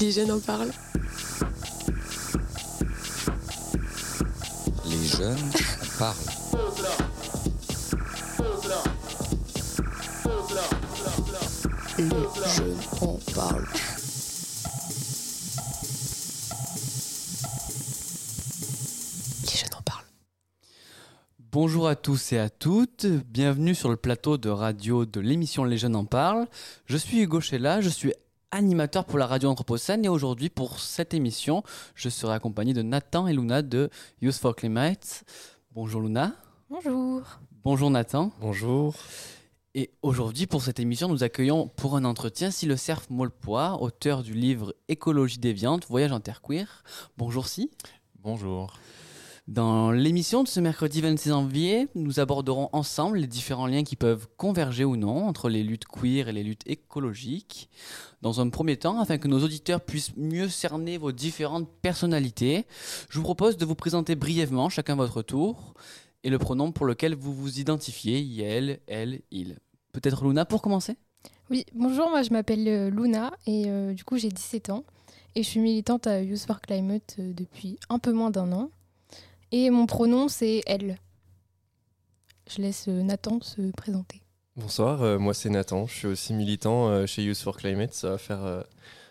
Les jeunes en parlent. Les jeunes en parlent. Les jeunes en parlent. Les jeunes en parlent. Bonjour à tous et à toutes, bienvenue sur le plateau de radio de l'émission Les Jeunes en parlent. Je suis Hugo Chella, je suis animateur pour la radio Anthropocène et aujourd'hui pour cette émission, je serai accompagné de Nathan et Luna de Youth for Climate. Bonjour Luna. Bonjour. Bonjour Nathan. Bonjour. Et aujourd'hui, pour cette émission, nous accueillons pour un entretien le Cerf Molpois, auteur du livre Écologie déviante, Voyage en terre queer. Bonjour Si. Bonjour. Dans l'émission de ce mercredi 26 janvier, nous aborderons ensemble les différents liens qui peuvent converger ou non entre les luttes queer et les luttes écologiques. Dans un premier temps, afin que nos auditeurs puissent mieux cerner vos différentes personnalités, je vous propose de vous présenter brièvement, chacun votre tour, et le pronom pour lequel vous vous identifiez, elle, elle, il. Peut-être Luna pour commencer? Oui, bonjour, moi je m'appelle euh, Luna et euh, du coup j'ai 17 ans et je suis militante à Youth for Climate euh, depuis un peu moins d'un an. Et mon pronom c'est elle. Je laisse euh, Nathan se présenter. Bonsoir, euh, moi c'est Nathan, je suis aussi militant euh, chez Youth for Climate, ça va faire euh,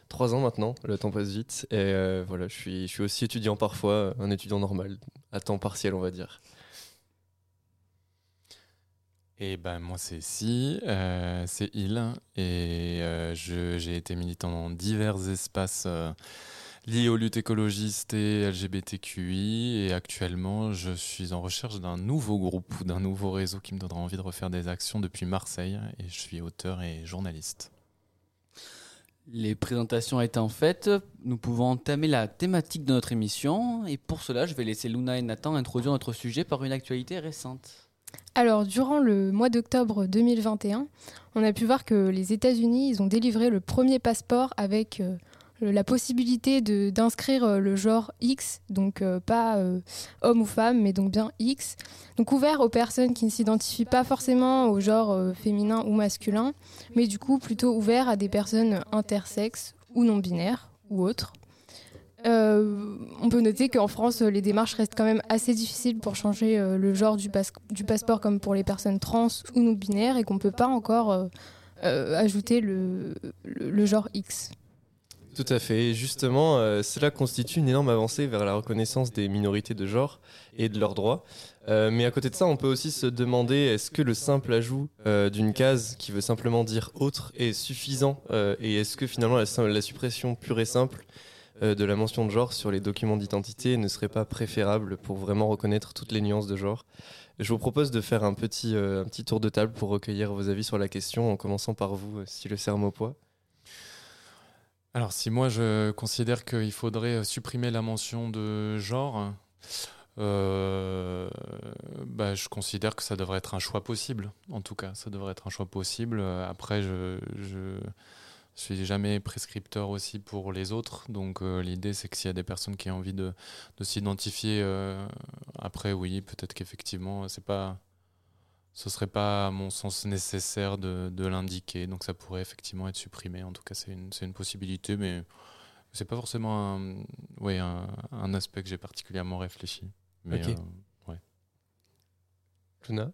trois ans maintenant, le temps passe vite, et euh, voilà, je suis, je suis aussi étudiant parfois, un étudiant normal, à temps partiel on va dire. Et ben moi c'est Si, euh, c'est Il, et euh, je- j'ai été militant dans divers espaces liés aux luttes écologistes et LGBTQI, et actuellement je suis en recherche d'un nouveau groupe ou d'un nouveau réseau qui me donnera envie de refaire des actions depuis Marseille, et je suis auteur et journaliste. Les présentations étant faites, nous pouvons entamer la thématique de notre émission. Et pour cela, je vais laisser Luna et Nathan introduire notre sujet par une actualité récente. Alors, durant le mois d'octobre 2021, on a pu voir que les États-Unis, ils ont délivré le premier passeport avec euh, la possibilité d'inscrire euh, le genre X, donc euh, pas euh, homme ou femme, mais donc bien X, donc ouvert aux personnes qui ne s'identifient pas forcément au genre euh, féminin ou masculin, mais du coup plutôt ouvert à des personnes intersexes ou non binaires ou autres. Euh, on peut noter qu'en France, les démarches restent quand même assez difficiles pour changer euh, le genre du, pas- du passeport comme pour les personnes trans ou non binaires et qu'on ne peut pas encore euh, euh, ajouter le genre X. Tout à fait, et justement, euh, cela constitue une énorme avancée vers la reconnaissance des minorités de genre et de leurs droits. Euh, mais à côté de ça, on peut aussi se demander est-ce que le simple ajout euh, d'une case qui veut simplement dire autre est suffisant Et est-ce que finalement la, suppression pure et simple de la mention de genre sur les documents d'identité ne serait pas préférable pour vraiment reconnaître toutes les nuances de genre? Je vous propose de faire un petit, tour de table pour recueillir vos avis sur la question, en commençant par vous, si le Sermopois. Alors si moi je considère qu'il faudrait supprimer la mention de genre, euh, bah, je considère que ça devrait être un choix possible. En tout cas, ça devrait être un choix possible. Après, je, je suis jamais prescripteur aussi pour les autres. Donc euh, l'idée c'est que s'il y a des personnes qui ont envie de, de s'identifier, euh, après oui, peut-être qu'effectivement c'est pas ce serait pas, à mon sens, nécessaire de, de l'indiquer. Donc ça pourrait effectivement être supprimé. En tout cas, c'est une, c'est une possibilité, mais c'est pas forcément un, ouais, un, un aspect que j'ai particulièrement réfléchi. Mais, Ok. euh, Luna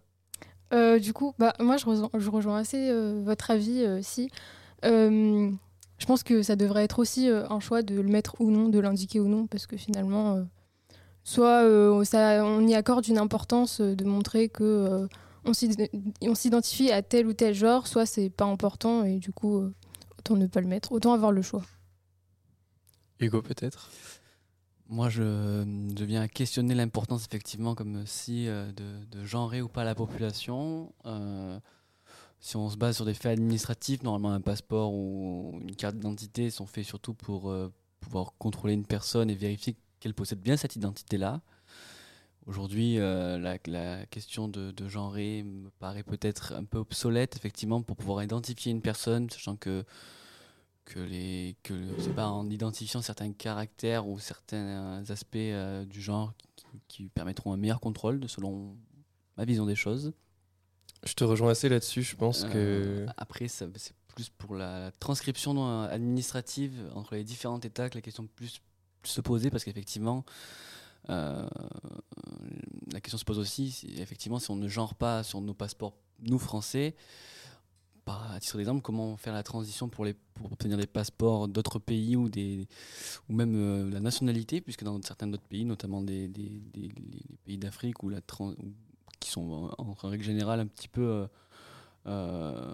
Euh, du coup, bah, moi je rejoins, je rejoins assez euh, votre avis euh, si. Euh, je pense que ça devrait être aussi euh, un choix de le mettre ou non, de l'indiquer ou non, parce que finalement, euh, soit euh, ça, on y accorde une importance euh, de montrer que euh, on s'id- on s'identifie à tel ou tel genre, soit c'est pas important et du coup, euh, autant ne pas le mettre, autant avoir le choix. Hugo peut-être? Moi, je, je viens à questionner l'importance, effectivement, comme si, euh, de, de genrer ou pas la population. Euh, si on se base sur des faits administratifs, normalement, un passeport ou une carte d'identité sont faits surtout pour euh, pouvoir contrôler une personne et vérifier qu'elle possède bien cette identité-là. Aujourd'hui, euh, la, la question de, de genrer me paraît peut-être un peu obsolète, effectivement, pour pouvoir identifier une personne, sachant que que les que je sais pas en identifiant certains caractères ou certains aspects euh, du genre qui, qui permettront un meilleur contrôle de selon ma vision des choses. Je te rejoins assez là-dessus, je pense Euh, que... après c'est plus pour la transcription administrative entre les différents États que la question plus, plus se posait, parce qu'effectivement, euh, la question se pose aussi, si, effectivement, si on ne genre pas sur nos passeports, nous Français, par, à titre d'exemple, comment faire la transition pour, obtenir des passeports d'autres pays ou, même euh, la nationalité, puisque dans certains d'autres pays, notamment des, les pays d'Afrique ou qui sont en, règle générale un petit peu euh, euh,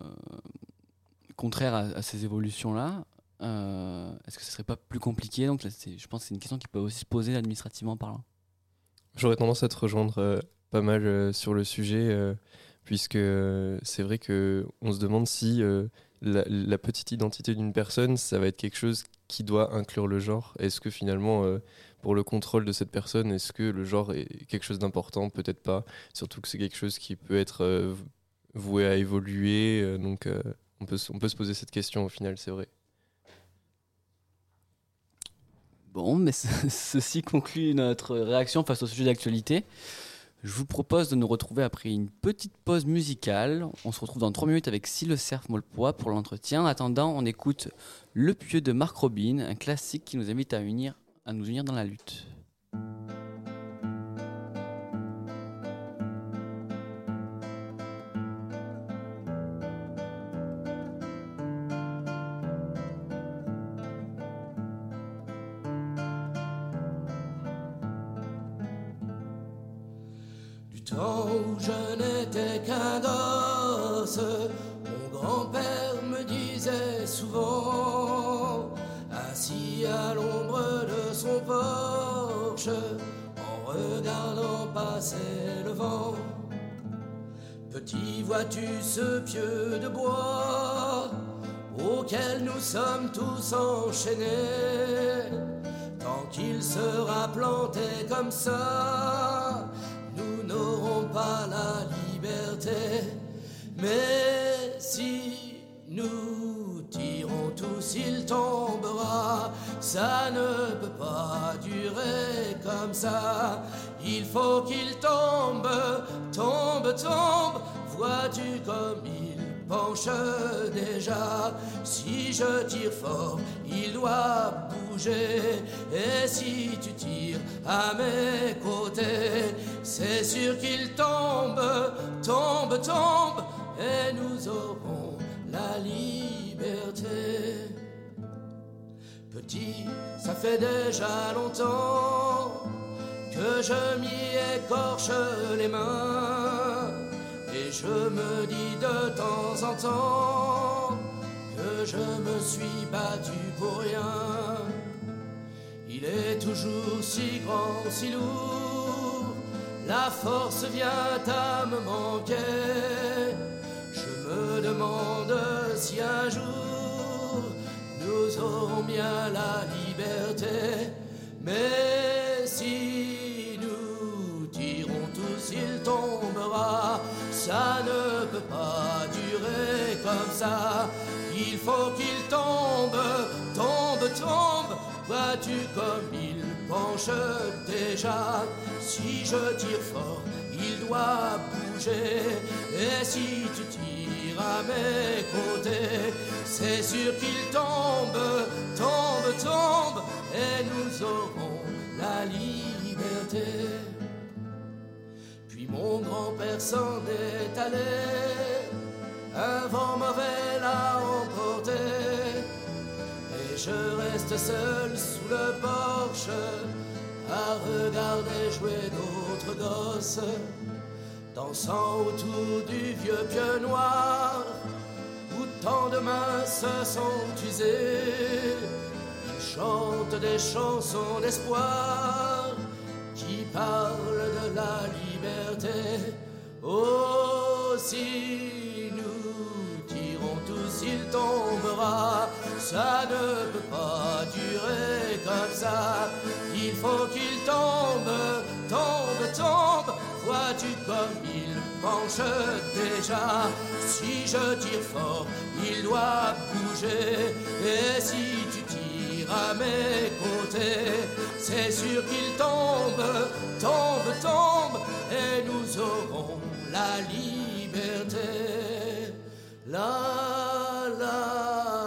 contraires à ces évolutions-là, euh, est-ce que ce serait pas plus compliqué Donc, là, je pense que c'est une question qui peut aussi se poser administrativement parlant. J'aurais tendance à te rejoindre euh, pas mal euh, sur le sujet, puisque c'est vrai que on se demande si la, la petite identité d'une personne, ça va être quelque chose qui doit inclure le genre. Est-ce que finalement, pour le contrôle de cette personne, est-ce que le genre est quelque chose d'important? Peut-être pas. Surtout que c'est quelque chose qui peut être voué à évoluer. donc, on, peut, on peut se poser cette question au final, c'est vrai. Bon, mais ce- ceci conclut notre réaction face au sujet d'actualité. Je vous propose de nous retrouver après une petite pause musicale. On se retrouve dans 3 minutes avec Si le cerf Molpois pour l'entretien. En attendant, on écoute Le Pieux de Marc Robin, un classique qui nous invite à nous unir dans la lutte. Vois-tu ce pieu de bois auquel nous sommes tous enchaînés Tant qu'il sera planté comme ça, nous n'aurons pas la liberté. Mais si nous tirons tous, il tombera. Ça ne peut pas durer comme ça. Il faut qu'il tombe, tombe, tombe. Vois-tu comme il penche déjà? Si je tire fort, il doit bouger. Et si tu tires à mes côtés, c'est sûr qu'il tombe, tombe, tombe. Et nous aurons la liberté. Petit, ça fait déjà longtemps que je m'y écorche les mains. Et je me dis de temps en temps que je me suis battu pour rien. Il est toujours si grand, si lourd, la force vient à me manquer. Je me demande si un jour nous aurons bien la liberté. Mais si nous tirons tous, il tombera. Ça ne peut pas durer comme ça. Il faut qu'il tombe, tombe, tombe. Vois-tu comme il penche déjà Si je tire fort, il doit bouger. Et si tu tires à mes côtés, c'est sûr qu'il tombe, tombe, tombe. Et nous aurons la liberté. Mon grand-père s'en est allé, un vent mauvais l'a emporté, et je reste seul sous le porche à regarder jouer d'autres gosses, dansant autour du vieux pieu noir, où tant de mains se sont usées. Ils chantent des chansons d'espoir qui parlent de la liberté. Oh, si nous tirons tous, il tombera. Ça ne peut pas durer comme ça. Il faut qu'il tombe, tombe, tombe. Vois-tu comme il penche déjà? Si je tire fort, il doit bouger. Et si tu à mes côtés, c'est sûr qu'il tombe, tombe, tombe. Et nous aurons la liberté. La, la,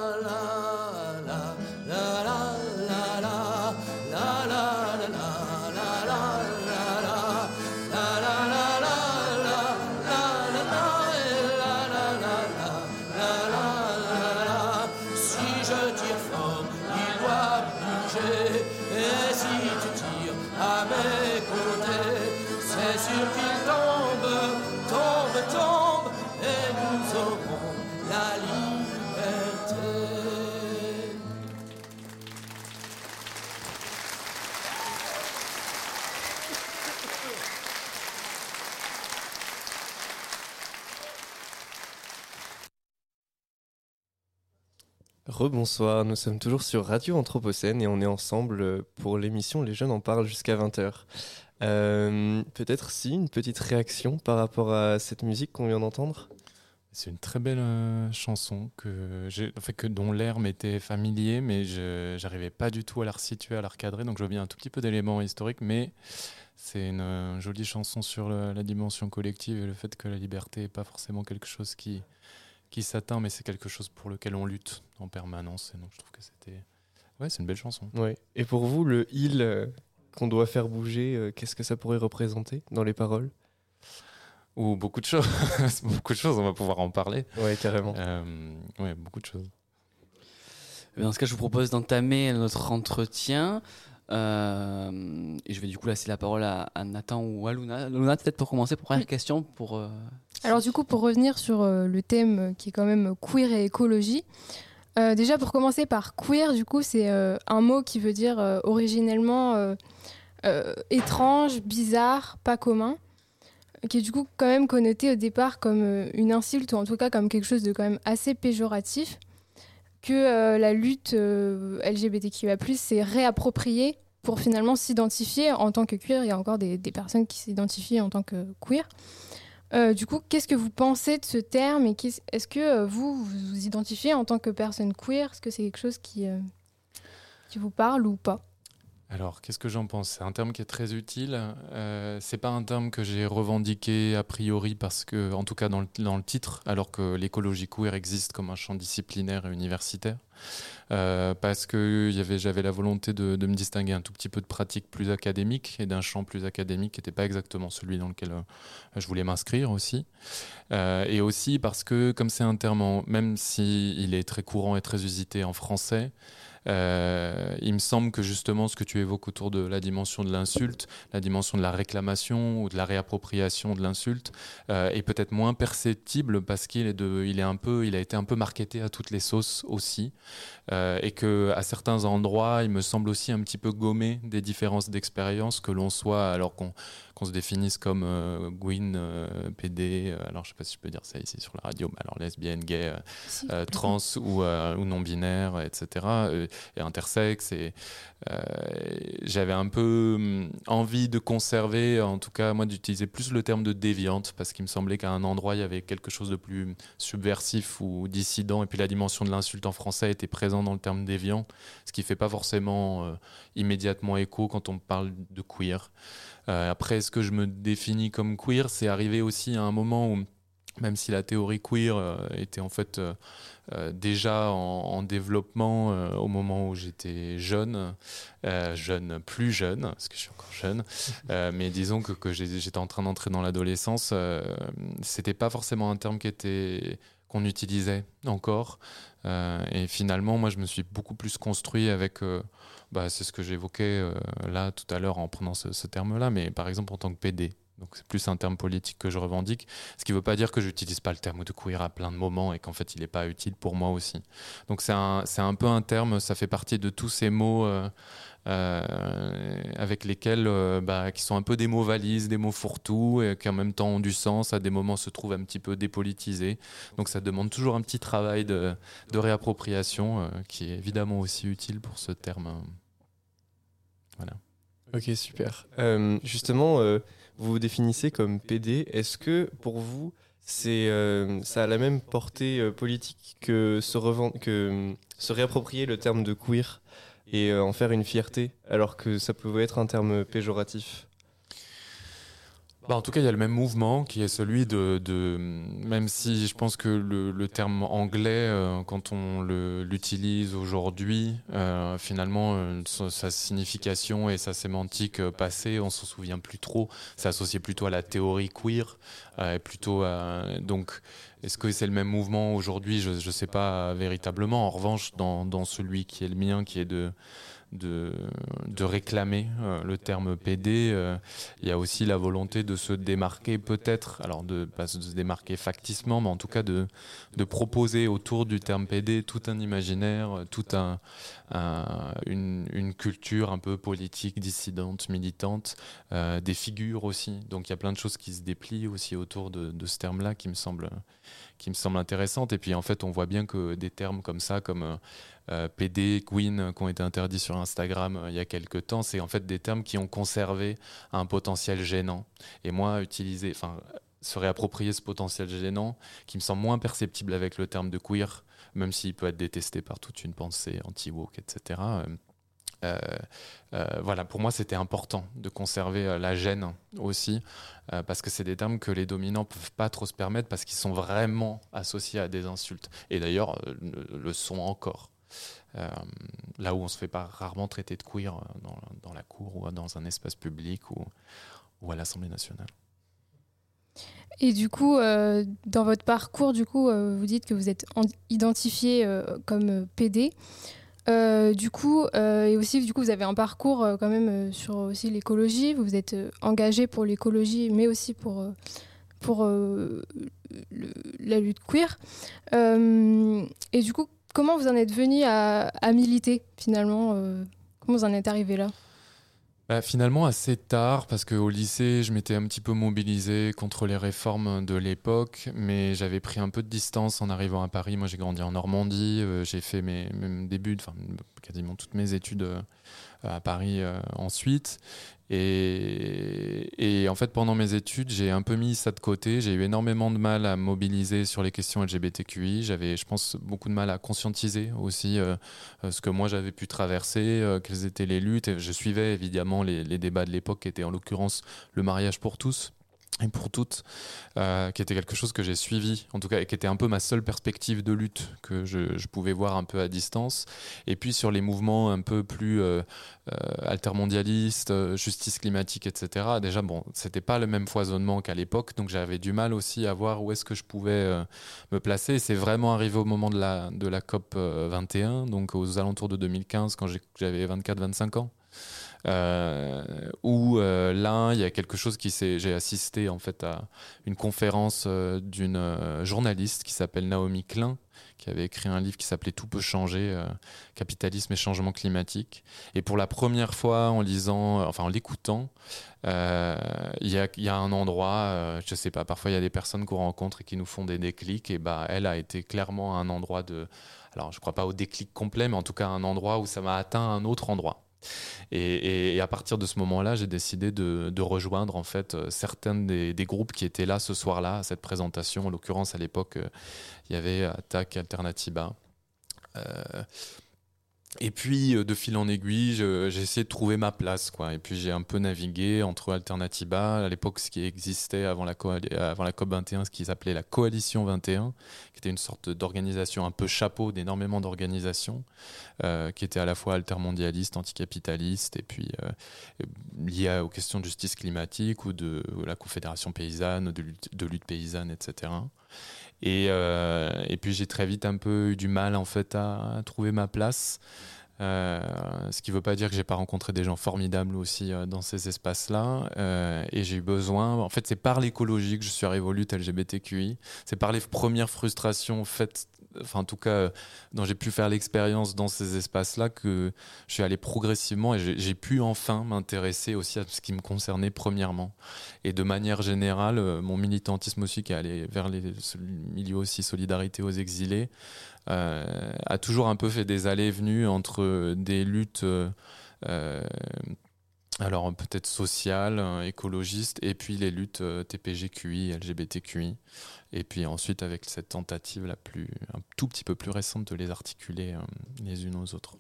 Rebonsoir, nous sommes toujours sur Radio Anthropocène et on est ensemble pour l'émission Les jeunes en parlent jusqu'à 20h. Euh, Peut-être si, une petite réaction par rapport à cette musique qu'on vient d'entendre? C'est une très belle euh, chanson que que dont l'air m'était familier, mais je j'arrivais pas du tout à la resituer, à la recadrer. Donc je bien un tout petit peu d'éléments historiques, mais c'est une euh, jolie chanson sur la dimension collective et le fait que la liberté n'est pas forcément quelque chose qui, qui s'atteint, mais c'est quelque chose pour lequel on lutte en permanence. Et donc je trouve que c'était. Ouais, c'est une belle chanson. Ouais. Et pour vous, le il euh, qu'on doit faire bouger, euh, qu'est-ce que ça pourrait représenter dans les paroles? Ou beaucoup de choses. beaucoup de choses, on va pouvoir en parler. Ouais, carrément. Euh, ouais, beaucoup de choses. Eh Dans ce cas, je vous propose d'entamer notre entretien. Euh, et je vais du coup laisser la parole à, à Nathan ou à Luna. Luna, peut-être pour commencer, première Oui. question. Pour, euh, Alors du coup, pour revenir sur euh, le thème qui est quand même queer et écologie, euh, déjà pour commencer par queer, du coup, c'est euh, un mot qui veut dire originellement étrange, bizarre, pas commun, qui est du coup quand même connoté au départ comme une insulte ou en tout cas comme quelque chose de quand même assez péjoratif, que la lutte LGBTQIA+, s'est réappropriée pour finalement s'identifier en tant que queer. Il y a encore des personnes qui s'identifient en tant que queer. Euh, du coup, qu'est-ce que vous pensez de ce terme et est-ce que euh, vous, vous identifiez en tant que personne queer? Est-ce que c'est quelque chose qui, euh, qui vous parle ou pas? Alors, qu'est-ce que j'en pense? C'est un terme qui est très utile. Euh, c'est pas un terme que j'ai revendiqué a priori parce que, en tout cas dans le, dans le titre, alors que l'écologie queer existe comme un champ disciplinaire et universitaire, Euh, parce que j'avais la volonté de, de me distinguer un tout petit peu de pratiques plus académiques et d'un champ plus académique qui n'était pas exactement celui dans lequel euh, je voulais m'inscrire aussi. Euh, et aussi parce que, comme c'est un terme, en- même s'il il est très courant et très usité en français, euh, il me semble que justement ce que tu évoques autour de la dimension de l'insulte, la dimension de la réclamation ou de la réappropriation de l'insulte euh, est peut-être moins perceptible parce qu'il est de, il est un peu, il a été un peu marketé à toutes les sauces aussi, euh, et que à certains endroits, il me semble aussi un petit peu gommé des différences d'expérience que l'on soit alors qu'on qu'on se définisse comme euh, Gwyn, euh, PD, euh, alors je sais pas si je peux dire ça ici sur la radio, mais alors lesbienne, gay, trans ou, ou non-binaire, etc., et intersexe. Et euh, j'avais un peu hum, envie de conserver, en tout cas, moi, d'utiliser plus le terme de déviante, parce qu'il me semblait qu'à un endroit, il y avait quelque chose de plus subversif ou dissident, et puis la dimension de l'insulte en français était présente dans le terme déviant, ce qui fait pas forcément euh, immédiatement écho quand on parle de queer. Euh, après, est-ce que je me définis comme queer C'est arrivé aussi à un moment où même si la théorie queer euh, était en fait euh, euh, déjà en, en développement au moment où j'étais jeune, jeune, plus jeune, parce que je suis encore jeune, mais disons que, que j'étais en train d'entrer dans l'adolescence, c'était pas forcément un terme qui était qu'on utilisait encore. Euh, et finalement, moi, je me suis beaucoup plus construit avec, euh, bah, c'est ce que j'évoquais euh, là tout à l'heure en prenant ce, ce terme-là, mais par exemple en tant que PD. Donc c'est plus un terme politique que je revendique, ce qui ne veut pas dire que j'utilise pas le terme de queer à plein de moments et qu'en fait il n'est pas utile pour moi aussi. Donc c'est un, c'est un peu un terme, ça fait partie de tous ces mots euh, euh, avec lesquels, euh, bah, qui sont un peu des mots valises, des mots fourre-tout, et qui en même temps ont du sens, à des moments se trouvent un petit peu dépolitisés. Donc ça demande toujours un petit travail de, de réappropriation euh, qui est évidemment aussi utile pour ce terme. Voilà. Ok, super. Euh, justement, euh, vous vous définissez comme PD. Est-ce que pour vous, c'est, euh, ça a la même portée euh, politique que se, reven- que euh, se réapproprier le terme de queer et euh, en faire une fierté, alors que ça pouvait être un terme péjoratif? Bah, en tout cas, il y a le même mouvement qui est celui de, de- même si je pense que le, le terme anglais, euh, quand on l'utilise aujourd'hui, euh, finalement, euh, sa, signification et sa sémantique passée, on s'en souvient plus trop. C'est associé plutôt à la théorie queer, et plutôt à, donc. Est-ce que c'est le même mouvement aujourd'hui? Je ne sais pas véritablement. En revanche, dans, dans celui qui est le mien, qui est de, de, de réclamer euh, le terme PD, euh, il y a aussi la volonté de se démarquer peut-être, alors de pas se démarquer facticement, mais en tout cas de, de proposer autour du terme PD tout un imaginaire, tout un, un- une, culture un peu politique, dissidente, militante, euh, des figures aussi. Donc il y a plein de choses qui se déplient aussi autour de, de ce terme-là qui me semble qui me semblent intéressantes. Et puis en fait, on voit bien que des termes comme ça, comme PD, Queen, qui ont été interdits sur Instagram il y a quelques temps, c'est en fait des termes qui ont conservé un potentiel gênant. Et moi, utiliser, enfin, se réapproprier ce potentiel gênant, qui me semble moins perceptible avec le terme de queer, même s'il peut être détesté par toute une pensée anti-woke, etc. Euh, euh, voilà, pour moi, c'était important de conserver euh, la gêne aussi, parce que c'est des termes que les dominants peuvent pas trop se permettre parce qu'ils sont vraiment associés à des insultes. Et d'ailleurs, le, sont encore. là où on se fait pas rarement traiter de queer dans, la cour ou dans un espace public ou, ou à l'Assemblée nationale. Et du coup, dans votre parcours, du coup, vous dites que vous êtes identifié comme PD. Euh, du coup, euh, et aussi, du coup, vous avez un parcours euh, quand même sur aussi l'écologie. Vous vous êtes engagé pour l'écologie, mais aussi pour, pour la lutte queer. et du coup, comment vous en êtes venu à, à militer finalement Comment vous en êtes arrivé là? Bah, finalement assez tard, parce qu'au lycée, je m'étais un petit peu mobilisé contre les réformes de l'époque, mais j'avais pris un peu de distance en arrivant à Paris. Moi, j'ai grandi en Normandie, euh, j'ai fait mes, mes débuts, enfin quasiment toutes mes études euh, à Paris euh, ensuite. Et, en fait, pendant mes études, j'ai un peu mis ça de côté. J'ai eu énormément de mal à mobiliser sur les questions LGBTQI. J'avais, je pense, beaucoup de mal à conscientiser aussi euh, euh, ce que moi j'avais pu traverser, quelles étaient les luttes. Et je suivais évidemment les, les débats de l'époque, qui étaient en l'occurrence le mariage pour tous et pour toutes, euh, qui était quelque chose que j'ai suivi, en tout cas, et qui était un peu ma seule perspective de lutte que je, pouvais voir un peu à distance. Et puis sur les mouvements un peu plus euh, euh altermondialistes, euh, justice climatique, etc. Déjà, bon, c'était pas le même foisonnement qu'à l'époque, donc j'avais du mal aussi à voir où est-ce que je pouvais me placer. C'est vraiment arrivé au moment de la, de la COP 21, donc aux alentours de 2015, quand j'avais 24-25 ans. Euh, où euh, là, il y a quelque chose qui s'est. J'ai assisté en fait à une conférence euh, d'une journaliste qui s'appelle Naomi Klein, qui avait écrit un livre qui s'appelait Tout peut changer, capitalisme et changement climatique. Et pour la première fois, en lisant, enfin en l'écoutant, il y, a, un endroit, je sais pas, parfois il y a des personnes qu'on rencontre et qui nous font des déclics, et bah elle a été clairement un endroit de, alors je crois pas au déclic complet, mais en tout cas un endroit où ça m'a atteint un autre endroit. Et, à partir de ce moment-là, j'ai décidé de, rejoindre en fait euh, certains des, groupes qui étaient là ce soir-là à cette présentation. En l'occurrence, à l'époque, euh, il y avait Attaque Alternativa. Euh, et puis, de fil en aiguille, j'ai essayé de trouver ma place. Quoi. Et puis, j'ai un peu navigué entre Alternativa, à l'époque, ce qui existait avant la, avant la COP21, ce qu'ils s'appelait la Coalition 21, qui était une sorte d'organisation un peu chapeau d'énormément d'organisations, euh, qui était à la fois altermondialiste, anticapitaliste, et puis euh, aux questions de justice climatique ou de la Confédération paysanne, de lutte, de lutte paysanne, etc. Et, euh, et puis j'ai très vite un peu eu du mal en fait à, trouver ma place. Euh, ce qui ne veut pas dire que j'ai pas rencontré des gens formidables aussi euh, dans ces espaces-là. Et j'ai eu besoin. En fait, c'est par l'écologie que je suis arrivé LGBTQI. C'est par les premières frustrations faites enfin en tout cas, euh, dont j'ai pu faire l'expérience dans ces espaces-là, que je suis allé progressivement et j'ai pu enfin m'intéresser aussi à ce qui me concernait premièrement. Et de manière générale, euh, mon militantisme aussi, qui est allé vers les milieux aussi solidarité aux exilés, euh, a toujours un peu fait des allées et venues entre des luttes. Alors peut-être sociales, écologistes, et puis les luttes TPGQI, LGBTQI. Et puis ensuite, avec cette tentative la plus, un tout petit peu plus récente de les articuler euh, les unes aux autres.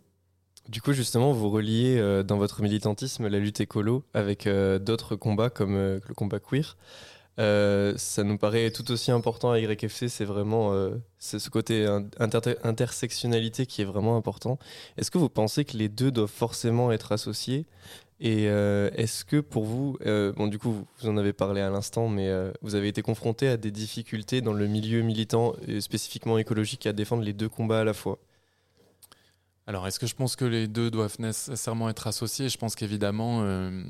Du coup, justement, vous reliez euh, dans votre militantisme la lutte écolo avec euh, d'autres combats comme le combat queer. ça nous paraît tout aussi important à YFC, c'est vraiment ce côté intersectionnalité qui est vraiment important. Est-ce que vous pensez que les deux doivent forcément être associés et euh, est-ce que pour vous, euh, bon du coup vous en avez parlé à l'instant, mais euh, vous avez été confronté à des difficultés dans le milieu militant, et spécifiquement écologique, à défendre les deux combats à la fois? Alors, est-ce que je pense que les deux doivent nécessairement être associés? Je pense qu'évidemment, il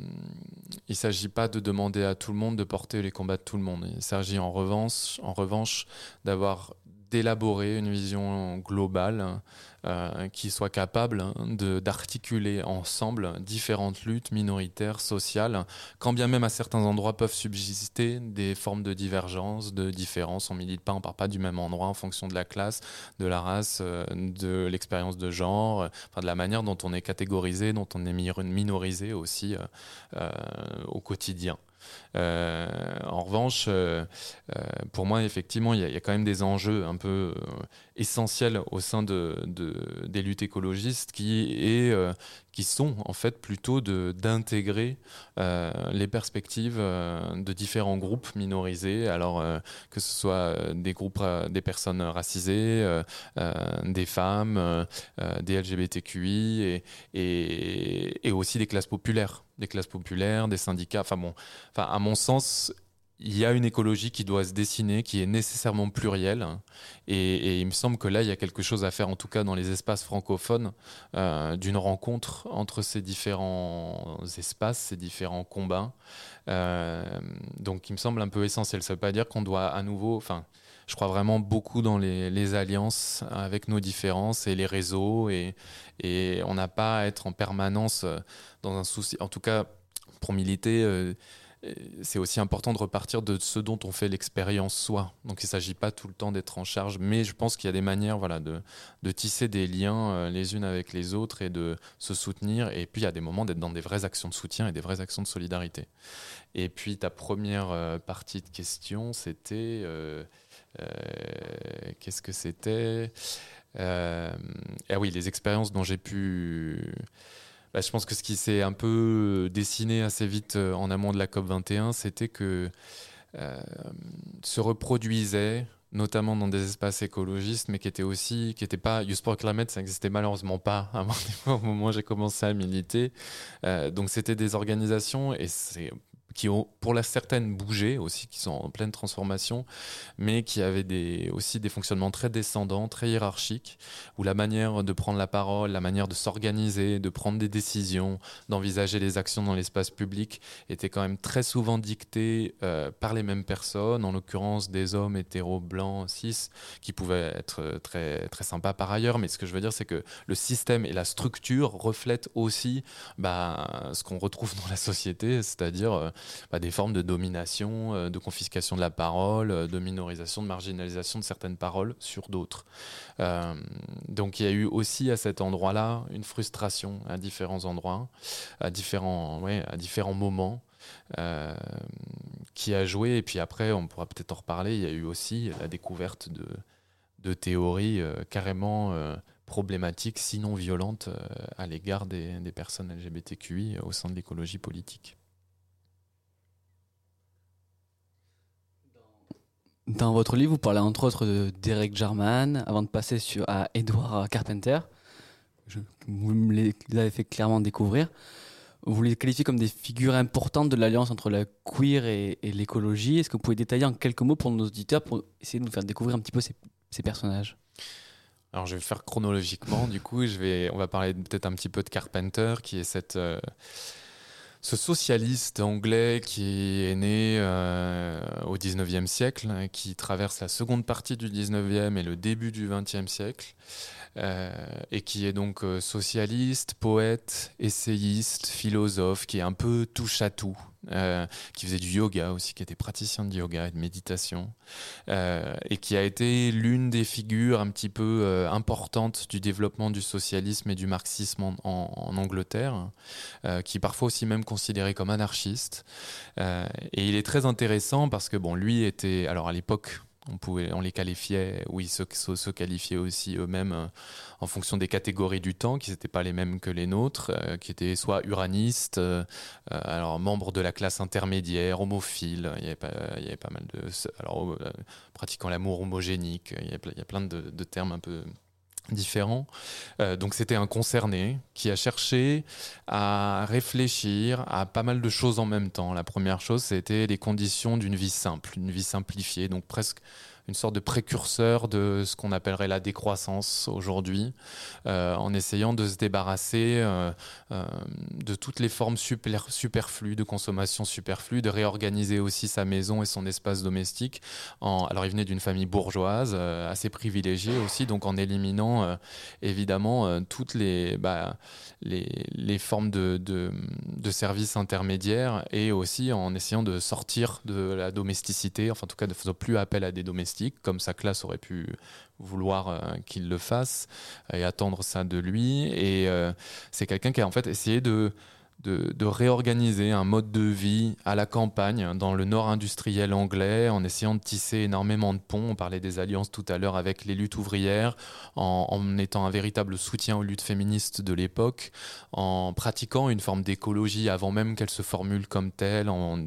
ne s'agit pas de demander à tout le monde de porter les combats de tout le monde. Il s'agit en revanche, d'avoir d'élaborer une vision globale euh, qui soit capable de- d'articuler ensemble différentes luttes minoritaires, sociales, quand bien même à certains endroits peuvent subsister des formes de divergence, de différence. On milite pas, on part pas du même endroit en fonction de la classe, de la race, euh, de l'expérience de genre, euh, de la manière dont on est catégorisé, dont on est mi- minorisé aussi au quotidien. En revanche, pour moi, effectivement, il y a quand même des enjeux un peu essentiels au sein de, de- des luttes écologistes qui, est, euh, qui sont en fait plutôt d'intégrer euh, les perspectives euh, de différents groupes minorisés, alors que ce soit des groupes, des personnes racisées, des femmes, des LGBTQI et, et, et aussi des classes populaires, des classes populaires, des syndicats. Enfin bon, enfin à mon sens, il y a une écologie qui doit se dessiner, qui est nécessairement plurielle. Et, il me semble que là, il y a quelque chose à faire, en tout cas dans les espaces francophones, euh, d'une rencontre entre ces différents espaces, ces différents combats. Euh, donc il me semble un peu essentiel. Ça ne veut pas dire qu'on doit à nouveau... Enfin, je crois vraiment beaucoup dans les, alliances avec nos différences et les réseaux. Et, on n'a pas à être en permanence euh, dans un souci... En tout cas, pour militer... c'est aussi important de repartir de ce dont on fait l'expérience soi. Donc il ne s'agit pas tout le temps d'être en charge, mais je pense qu'il y a des manières voilà, de, tisser des liens euh, les unes avec les autres et de se soutenir. Et puis il y a des moments d'être dans des vraies actions de soutien et des vraies actions de solidarité. Et puis ta première euh, partie de question, c'était... euh, Qu'est-ce que c'était? Ah oui, les expériences dont j'ai pu... Bah, je pense que ce qui s'est un peu dessiné assez vite euh, en amont de la COP 21, c'était que euh, se reproduisait notamment dans des espaces écologistes, mais qui étaient aussi, qui n'étaient pas, Youth for Climate, ça n'existait malheureusement pas au moment où j'ai commencé à militer. Euh, donc c'était des organisations, et c'est qui ont pour la certaine bougé aussi, qui sont en pleine transformation, mais qui avaient des, aussi des fonctionnements très descendants, très hiérarchiques, où la manière de prendre la parole, la manière de s'organiser, de prendre des décisions, d'envisager les actions dans l'espace public était quand même très souvent dictée euh, par les mêmes personnes, en l'occurrence des hommes hétéros, blancs, cis, qui pouvaient être euh, très, très sympas par ailleurs, mais ce que je veux dire, c'est que le système et la structure reflètent aussi bah, ce qu'on retrouve dans la société, c'est-à-dire euh, bah, des formes de domination, euh, de confiscation de la parole, euh, de minorisation, de marginalisation de certaines paroles sur d'autres. Euh, donc il y a eu aussi à cet endroit-là une frustration à différents endroits, à différents, moments. qui a joué et puis après on pourra peut-être en reparler il y a eu aussi la découverte de, théories carrément problématiques sinon violentes à l'égard des personnes LGBTQI au sein de l'écologie politique Dans votre livre, vous parlez entre autres de Derek Jarman, avant de passer sur, à Edward Carpenter. Vous me les avez fait clairement découvrir. Vous les qualifiez comme des figures importantes de l'alliance entre la queer et, l'écologie. Est-ce que vous pouvez détailler en quelques mots pour nos auditeurs, pour essayer de nous faire découvrir un petit peu ces, ces personnages? Alors je vais faire chronologiquement, du coup, je vais, on va parler peut-être un petit peu de Carpenter, qui est cette, euh, ce socialiste anglais qui est né euh, au 19e siècle, hein, qui traverse la seconde partie du 19e et le début du 20e siècle, et qui est donc euh, socialiste, poète, essayiste, philosophe, qui est un peu touche à tout. euh, qui faisait du yoga aussi, qui était praticien de yoga et de méditation, euh, et qui a été l'une des figures un petit peu euh, importantes du développement du socialisme et du marxisme en, Angleterre, euh, qui est parfois aussi même considéré comme anarchiste. Euh, et il est très intéressant parce que bon, lui était, alors à l'époque, on, pouvait, on les qualifiait, oui, se, se, qualifiaient aussi eux-mêmes euh, en fonction des catégories du temps, qui n'étaient pas les mêmes que les nôtres, euh, qui étaient soit uranistes, euh, alors membres de la classe intermédiaire, homophiles, il y avait pas, mal de... Alors, pratiquant l'amour homogénique, il y a, plein de termes un peu différents. Euh, donc c'était un concerné qui a cherché à réfléchir à pas mal de choses en même temps. La première chose, c'était les conditions d'une vie simple, une vie simplifiée, donc presque une sorte de précurseur de ce qu'on appellerait la décroissance aujourd'hui, en essayant de se débarrasser de toutes les formes super, superflues de consommation superflue, de réorganiser aussi sa maison et son espace domestique. Alors il venait d'une famille bourgeoise, assez privilégiée aussi, donc en éliminant évidemment toutes les, bah, formes de services intermédiaires et aussi en essayant de sortir de la domesticité, enfin en tout cas ne faisant plus appel à des domestiques, comme sa classe aurait pu vouloir euh, qu'il le fasse et attendre ça de lui. Et euh, c'est quelqu'un qui a en fait essayé de de, réorganiser un mode de vie à la campagne, dans le nord industriel anglais, en essayant de tisser énormément de ponts. On parlait des alliances tout à l'heure avec les luttes ouvrières, en, étant un véritable soutien aux luttes féministes de l'époque, en pratiquant une forme d'écologie avant même qu'elle se formule comme telle, en,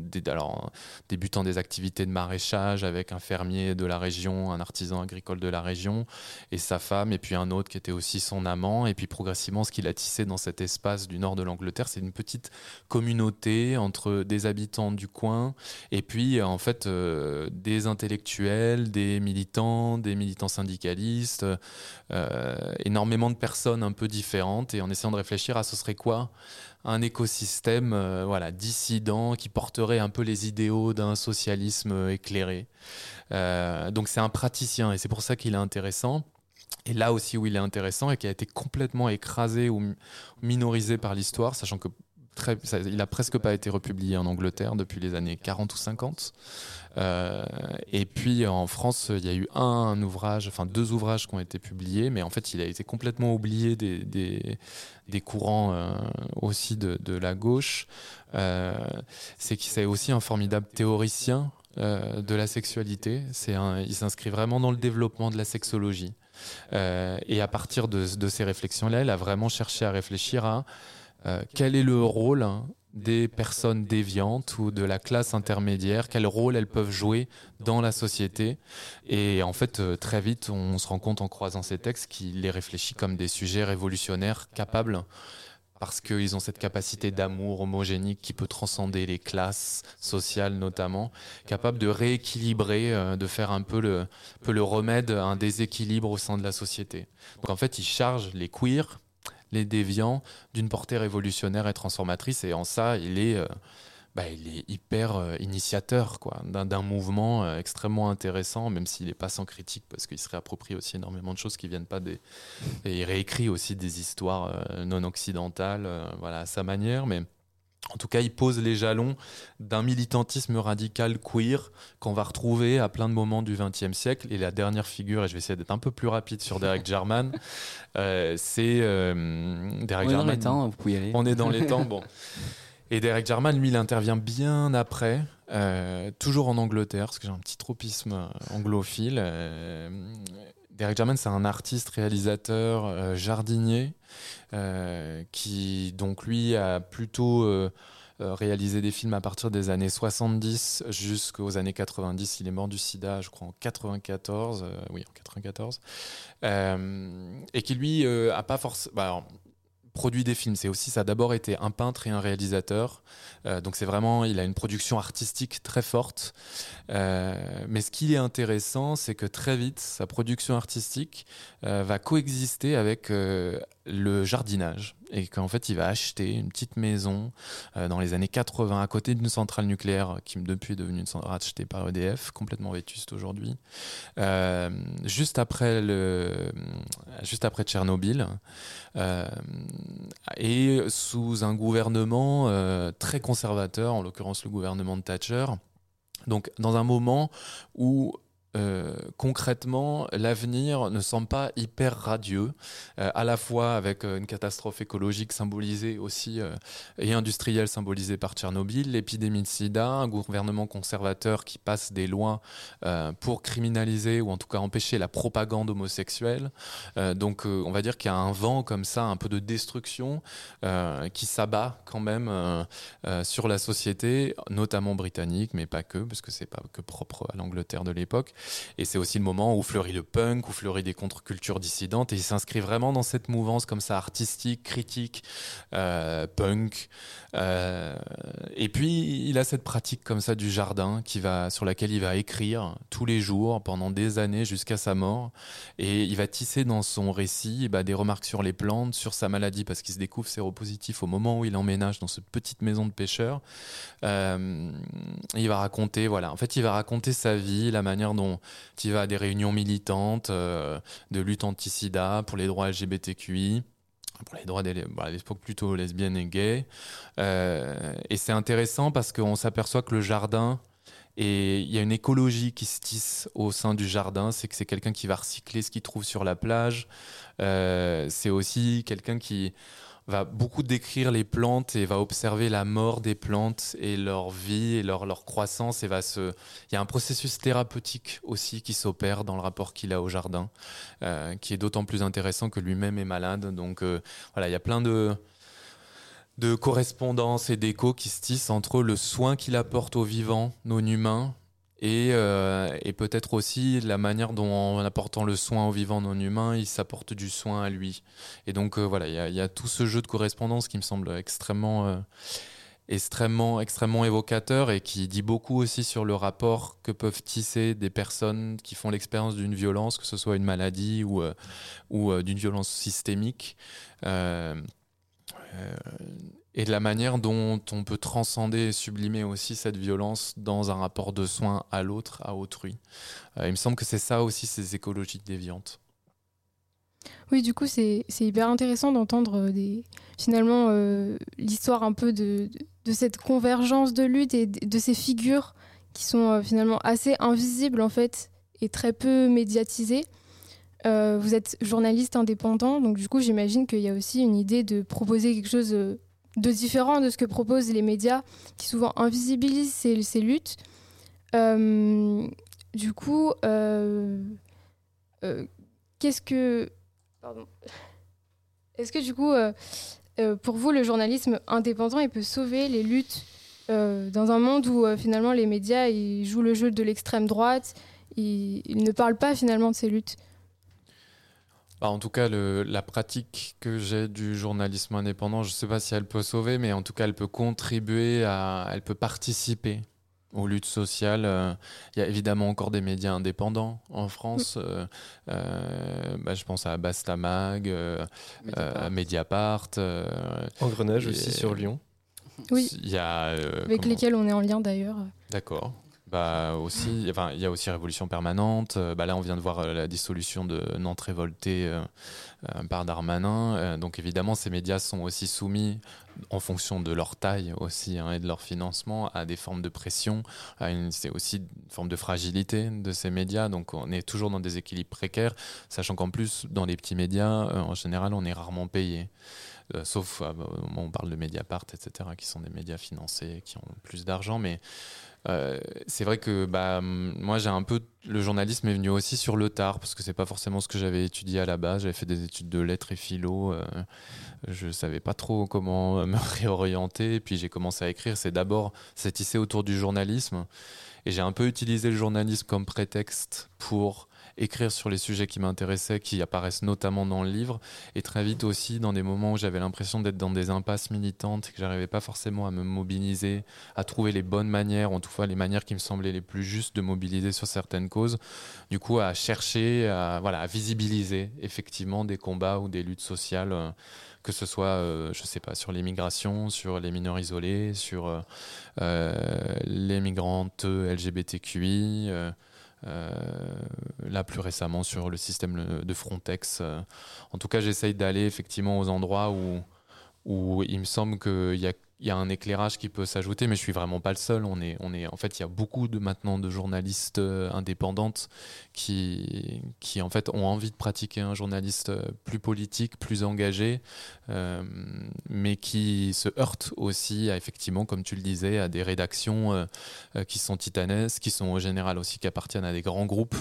débutant des activités de maraîchage avec un fermier de la région, un artisan agricole de la région, et sa femme, et puis un autre qui était aussi son amant, et puis progressivement ce qu'il a tissé dans cet espace du nord de l'Angleterre, c'est une petite communauté entre des habitants du coin et puis en fait euh, des intellectuels, des militants, des militants syndicalistes, euh, énormément de personnes un peu différentes et en essayant de réfléchir à ce serait quoi un écosystème euh, voilà dissident qui porterait un peu les idéaux d'un socialisme éclairé. donc c'est un praticien et c'est pour ça qu'il est intéressant. Et là aussi où il est intéressant et qui a été complètement écrasé ou minorisé par l'histoire, sachant que il a presque pas été republié en Angleterre depuis les années 40 ou 50. Euh, et puis en France, il y a eu un, ouvrage, enfin deux ouvrages qui ont été publiés, mais en fait, il a été complètement oublié des, des, courants euh, aussi de, la gauche. Euh, c'est qu'il c'est aussi un formidable théoricien de la sexualité. C'est il s'inscrit vraiment dans le développement de la sexologie. et à partir de, de ces réflexions-là, il a vraiment cherché à réfléchir à euh, quel est le rôle hein, des personnes déviantes ou de la classe intermédiaire, quel rôle elles peuvent jouer dans la société? Et en fait, euh, très vite, on se rend compte en croisant ces textes qu'il les réfléchit comme des sujets révolutionnaires capables parce qu'ils ont cette capacité d'amour homogénique qui peut transcender les classes sociales notamment, capable de rééquilibrer, euh, de faire un peu le, peu le remède à un déséquilibre au sein de la société. Donc en fait, ils chargent les queers les déviants d'une portée révolutionnaire et transformatrice. Et en ça, il est, euh, bah, il est hyper euh, initiateur quoi, d'un, mouvement euh, extrêmement intéressant, même s'il n'est pas sans critique, parce qu'il se réapproprie aussi énormément de choses qui viennent pas des. Et il réécrit aussi des histoires non occidentales, voilà, à sa manière. Mais en tout cas, il pose les jalons d'un militantisme radical queer qu'on va retrouver à plein de moments du XXe siècle. Et la dernière figure, et je vais essayer d'être un peu plus rapide sur Derek Jarman, euh, c'est euh, Derek On Jarman. est dans les temps, vous pouvez y aller. On est dans les temps, bon. Et Derek Jarman, lui, il intervient bien après, euh, toujours en Angleterre, parce que j'ai un petit tropisme anglophile. Derek Jarman, c'est un artiste, réalisateur, euh, jardinier, euh, qui donc lui a plutôt euh, réalisé des films à partir des années 70 jusqu'aux années 90. Il est mort du sida, je crois, en 94. oui, en 94. et qui lui a pas forcément. Bah, produit des films. C'est aussi, ça a d'abord été un peintre et un réalisateur. Euh, donc c'est vraiment, il a une production artistique très forte. Euh, mais ce qui est intéressant, c'est que très vite, sa production artistique euh, va coexister avec le jardinage et qu'en fait il va acheter une petite maison euh, dans les années 80 à côté d'une centrale nucléaire qui depuis est devenue une centrale achetée par EDF, complètement vétuste aujourd'hui, euh, juste après le, juste après Tchernobyl euh, et sous un gouvernement très conservateur, en l'occurrence le gouvernement de Thatcher. Donc dans un moment où euh, concrètement, l'avenir ne semble pas hyper radieux, euh, à la fois avec euh, une catastrophe écologique symbolisée aussi et industrielle symbolisée par Tchernobyl, l'épidémie de sida, un gouvernement conservateur qui passe des lois pour criminaliser ou en tout cas empêcher la propagande homosexuelle. donc on va dire qu'il y a un vent comme ça, un peu de destruction qui s'abat quand même sur la société, notamment britannique, mais pas que, parce que c'est pas que propre à l'Angleterre de l'époque. Et c'est aussi le moment où fleurit le punk, où fleurit des contre-cultures dissidentes, et il s'inscrit vraiment dans cette mouvance comme ça artistique, critique, euh, punk. Euh, et puis il a cette pratique comme ça du jardin qui va, sur laquelle il va écrire tous les jours pendant des années jusqu'à sa mort, et il va tisser dans son récit bah, des remarques sur les plantes, sur sa maladie parce qu'il se découvre séropositif au moment où il emménage dans cette petite maison de pêcheur. Euh, il va raconter, voilà, en fait, il va raconter sa vie, la manière dont il va à des réunions militantes euh, de lutte anti-sida pour les droits LGBTQI pour les droits des bah, à l'époque plutôt lesbiennes et gays. Euh, et c'est intéressant parce qu'on s'aperçoit que le jardin, et il y a une écologie qui se tisse au sein du jardin, c'est que c'est quelqu'un qui va recycler ce qu'il trouve sur la plage. Euh, c'est aussi quelqu'un qui va beaucoup décrire les plantes et va observer la mort des plantes et leur vie et leur, leur croissance et va se il y a un processus thérapeutique aussi qui s'opère dans le rapport qu'il a au jardin euh, qui est d'autant plus intéressant que lui-même est malade. Donc euh, voilà il y a plein de de correspondances et d'échos qui se tissent entre le soin qu'il apporte aux vivants non humains et, euh, et peut-être aussi la manière dont en apportant le soin aux vivants non humains, il s'apporte du soin à lui. Et donc euh, voilà, il y, a- tout ce jeu de correspondance qui me semble extrêmement, euh, extrêmement, extrêmement évocateur et qui dit beaucoup aussi sur le rapport que peuvent tisser des personnes qui font l'expérience d'une violence, que ce soit une maladie ou, ou d'une violence systémique. Et de la manière dont on peut transcender et sublimer aussi cette violence dans un rapport de soin à l'autre, à autrui. Euh, il me semble que c'est ça aussi, ces écologies déviantes. Oui, du coup, c'est hyper intéressant d'entendre euh, des, finalement euh, l'histoire un peu de, de, cette convergence de lutte et de, ces figures qui sont finalement assez invisibles en fait et très peu médiatisées. Vous êtes journaliste indépendant, donc du coup, j'imagine qu'il y a aussi une idée de proposer quelque chose de différent de ce que proposent les médias qui souvent invisibilisent ces, luttes. Euh, du coup, euh, euh, qu'est-ce que Pardon. Est-ce que du coup, pour vous, le journalisme indépendant, il peut sauver les luttes dans un monde où finalement les médias ils jouent le jeu de l'extrême droite, ils ne parlent pas finalement de ces luttes? Bah, en tout cas, le- la pratique que j'ai du journalisme indépendant, je ne sais pas si elle peut sauver, mais en tout cas, elle peut contribuer à, elle peut participer aux luttes sociales. Euh, Il y a évidemment encore des médias indépendants en France. Euh, euh, bah, je pense à Bastamag, euh, euh, Mediapart. euh, Engrenage aussi sur Lyon. Oui. Il y a euh, avec comment- lesquels on est en lien d'ailleurs. D'accord. Bah aussi, enfin, il y a aussi Révolution permanente. Euh, bah là, on vient de voir euh, la dissolution de Nantes révoltée euh, par Darmanin. Donc évidemment, ces médias sont aussi soumis, en fonction de leur taille aussi hein, et de leur financement, à des formes de pression. C'est aussi une forme de fragilité de ces médias. Donc on est toujours dans des équilibres précaires, sachant qu'en plus, dans les petits médias, en général, on est rarement payé. Sauf on parle de Mediapart, etc., qui sont des médias financés, qui ont plus d'argent, mais euh, c'est vrai que bah, moi j'ai un peu le journalisme est venu aussi sur le tard parce que c'est pas forcément ce que j'avais étudié à la base. J'avais fait des études de lettres et philo. euh, je savais pas trop comment euh, me réorienter. Puis j'ai commencé à écrire. C'est d'abord c'est tissé autour du journalisme et j'ai un peu utilisé le journalisme comme prétexte pour écrire sur les sujets qui m'intéressaient, qui apparaissent notamment dans le livre, et très vite aussi dans des moments où j'avais l'impression d'être dans des impasses militantes que j'arrivais pas forcément à me mobiliser, à trouver les bonnes manières, en tout cas les manières qui me semblaient les plus justes de mobiliser sur certaines causes. Du coup, à chercher, à, voilà, visibiliser effectivement des combats ou des luttes sociales, euh, que ce soit, euh, je sais pas, sur l'immigration, sur les mineurs isolés, sur euh, les migrantes LGBTQI. Euh, là plus récemment sur le système de Frontex. euh. En tout cas, j'essaye d'aller effectivement aux endroits où, où il me semble qu'il y a, il y a un éclairage qui peut s'ajouter, mais je suis vraiment pas le seul. On est, on est, en fait, il y a beaucoup de maintenant de journalistes euh, indépendantes qui, qui en fait ont envie de pratiquer un journaliste euh, plus politique, plus engagé, euh, mais qui se heurtent aussi, à, effectivement, comme tu le disais, à des rédactions qui sont titanesques, qui sont au général aussi qui appartiennent à des grands groupes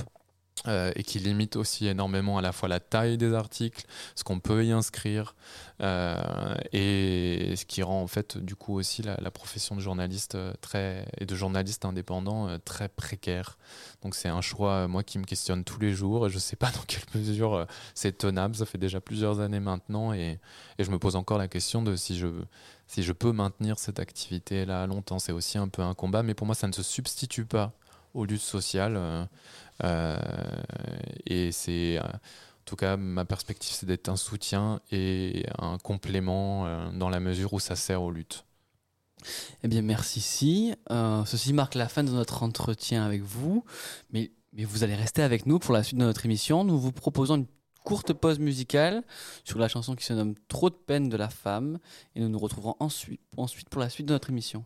euh, et qui limite aussi énormément à la fois la taille des articles, ce qu'on peut y inscrire, euh, et ce qui rend en fait du coup aussi la, profession de journaliste euh, très et de journaliste indépendant très précaire. Donc c'est un choix moi qui me questionne tous les jours et je sais pas dans quelle mesure c'est tenable. Ça fait déjà plusieurs années maintenant et, et je me pose encore la question de si je si je peux maintenir cette activité là longtemps. C'est aussi un peu un combat, mais pour moi ça ne se substitue pas aux luttes sociales. euh, euh, et c'est, en tout cas, ma perspective, c'est d'être un soutien et un complément euh, dans la mesure où ça sert aux luttes. Eh bien, merci, si. Ceci marque la fin de notre entretien avec vous, mais, mais vous allez rester avec nous pour la suite de notre émission. Nous vous proposons une courte pause musicale sur la chanson qui se nomme Trop de peine de la femme, et nous nous retrouverons ensuite, ensuite pour la suite de notre émission.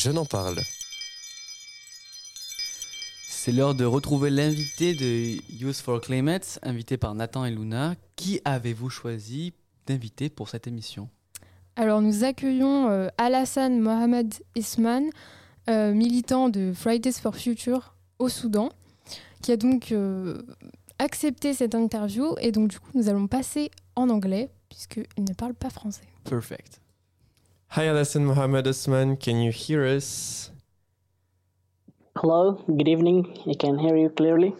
Les jeunes en parlent. C'est l'heure de retrouver l'invité de Youth for Climate, invité par Nathan et Luna. Qui avez-vous choisi d'inviter pour cette émission? Alors nous accueillons euh, Alassane Mohamed Isman, euh, militant de Fridays for Future au Soudan, qui a donc euh, accepté cette interview et donc du coup nous allons passer en anglais puisqu'il ne parle pas français. Perfect. Hi, Alassane Mohamed Osman. Can you hear us? Hello, good evening. I can hear you clearly.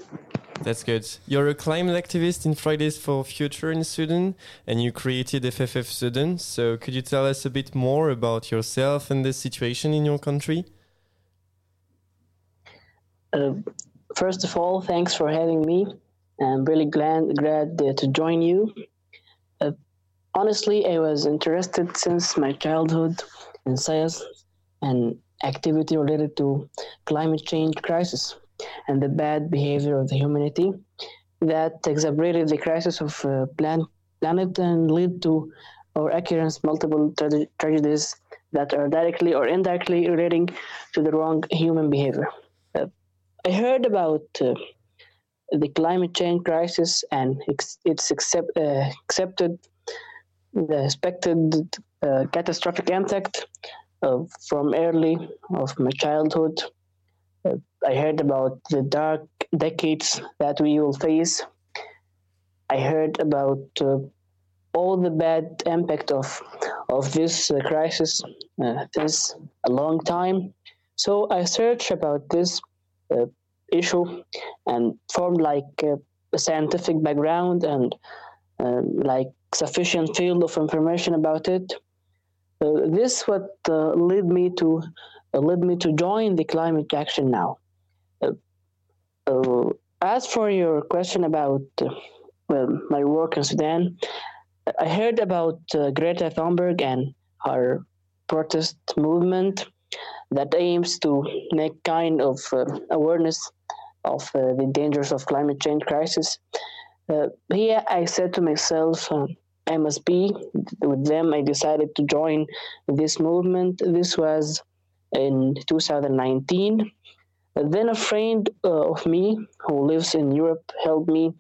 That's good. You're a climate activist in Fridays for Future in Sudan, and you created FFF Sudan. So, could you tell us a bit more about yourself and the situation in your country? Uh, first of all, thanks for having me. I'm really glad glad uh, to join you. Uh, honestly, I was interested since my childhood in science and activity related to climate change crisis and the bad behavior of the humanity that exacerbated the crisis of uh, plan- planet and lead to or occurrence multiple tra- tragedies that are directly or indirectly relating to the wrong human behavior. Uh, I heard about uh, the climate change crisis and ex- its accept- uh, accepted the expected uh, catastrophic impact uh, from early of my childhood. Uh, I heard about the dark decades that we will face. I heard about uh, all the bad impact of of this uh, crisis uh, since a long time. So I searched about this issue and formed like a scientific background and um, like sufficient field of information about it. Uh, this what uh, led me to uh, led me to join the climate action now. Uh, uh, as for your question about uh, well, my work in Sudan, I heard about Greta Thunberg and her protest movement that aims to make kind of awareness of the dangers of climate change crisis. Uh, here, I said to myself, uh, I must be with them. I decided to join this movement. This was in 2019. Then a friend uh, of me who lives in Europe helped me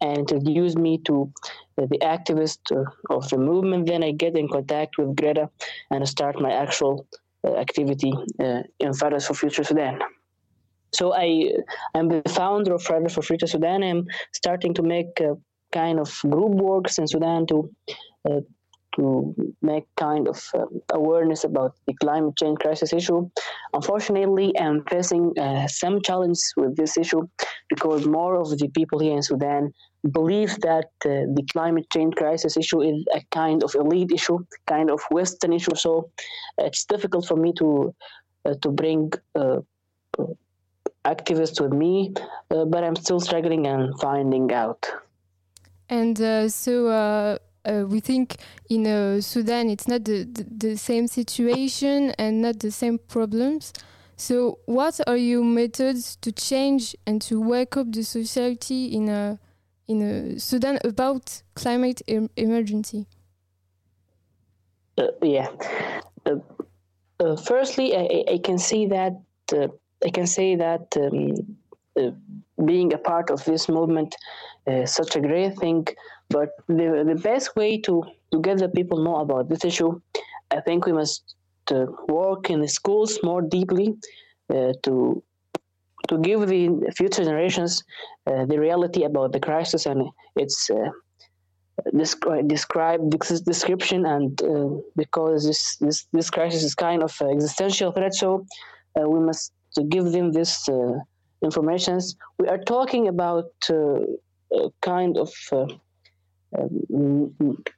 and introduced me to the activist uh, of the movement. Then I get in contact with Greta and start my actual uh, activity uh, in Fridays for Future Sudan. So I I'm the founder of Fridays for Future Sudan. I'm starting to make uh, kind of group works in Sudan to uh, to make kind of uh, awareness about the climate change crisis issue. Unfortunately, I'm facing uh, some challenges with this issue because more of the people here in Sudan believe that uh, the climate change crisis issue is a kind of elite issue, kind of Western issue. So it's difficult for me to uh, to bring uh, activists with me, uh, but I'm still struggling and finding out. And uh, so uh, uh, we think in uh, Sudan it's not the, the, the same situation and not the same problems. So what are your methods to change and to wake up the society in a in a Sudan about climate em- emergency? Uh, yeah. Uh, uh, firstly, I, I- I can see that uh, I can say that um, uh, being a part of this movement is such a great thing. But the the best way to to get the people know about this issue, I think we must uh, work in the schools more deeply uh, to to give the future generations uh, the reality about the crisis and its uh, descri- describe this description and uh, because this, this this crisis is kind of existential threat so uh, we must give them this uh, informations. We are talking about uh, kind of uh, um,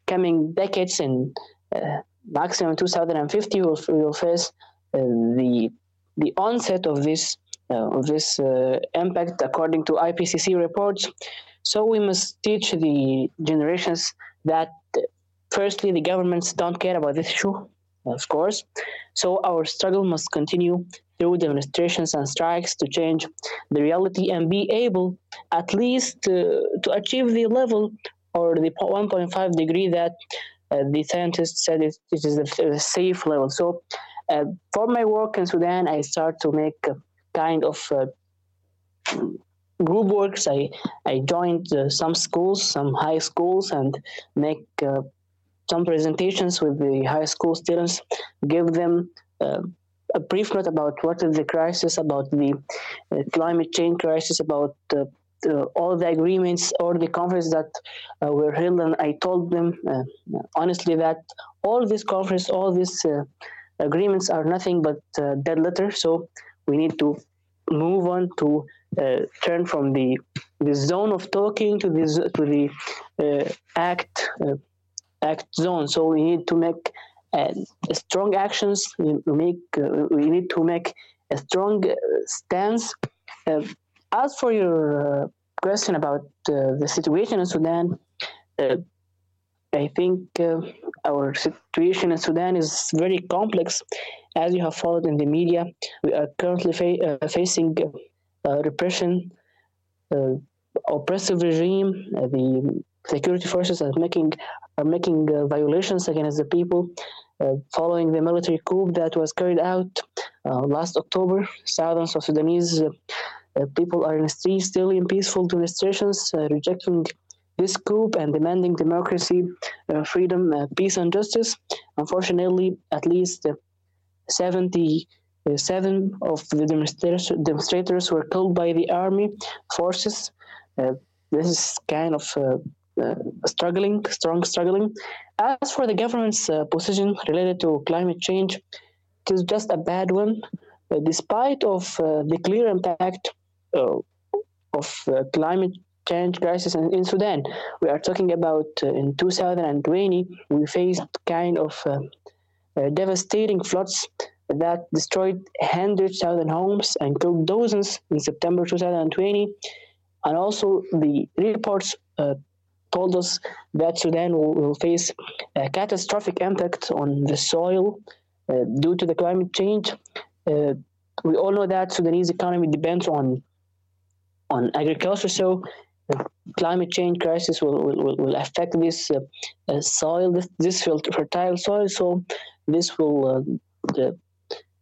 coming decades in uh, maximum 2050 we'll, will face uh, the the onset of this of this impact according to IPCC reports. So we must teach the generations that firstly the governments don't care about this issue of course. So our struggle must continue through demonstrations and strikes to change the reality and be able at least uh, to achieve the level or the 1.5 degree that uh, the scientists said it, it is a, a safe level so uh, for my work in Sudan, I start to make kind of uh, group works. I I joined uh, some schools, some high schools, and make uh, some presentations with the high school students. Give them uh, a brief note about what is the crisis, about the uh, climate change crisis, about uh, the, all the agreements or the conferences that uh, were held, and I told them uh, honestly that all these conferences, all these uh, agreements are nothing but uh, dead letter. So we need to move on to uh, turn from the the zone of talking to this to the uh, act uh, act zone. So we need to make uh, strong actions. We make uh, we need to make a strong uh, stance. Uh, as for your uh, question about the situation in Sudan, I think our situation in Sudan is very complex. As you have followed in the media, we are currently fa- facing repression, oppressive regime. The security forces are making are making uh, violations against the people. Uh, following the military coup that was carried out uh, last October, thousands of Sudanese uh, uh, people are in the streets still in peaceful demonstrations, uh, rejecting this coup and demanding democracy, freedom, peace, and justice. Unfortunately, at least uh, 77 of the demonstrators, demonstrators were killed by the army forces. This is kind of uh, struggling, strong struggling. As for the government's uh, position related to climate change, it is just a bad one. Uh, despite of uh, the clear impact uh, of climate change crisis in, in Sudan, we are talking about in 2020 we faced kind of devastating floods that destroyed hundreds of thousand homes and killed dozens in September 2020. And also, the reports uh, told us that Sudan will, will face a catastrophic impact on the soil uh, due to the climate change. Uh, we all know that Sudanese economy depends on on agriculture, so the climate change crisis will, will, will affect this uh, uh, soil, this, this fertile soil. So this will uh,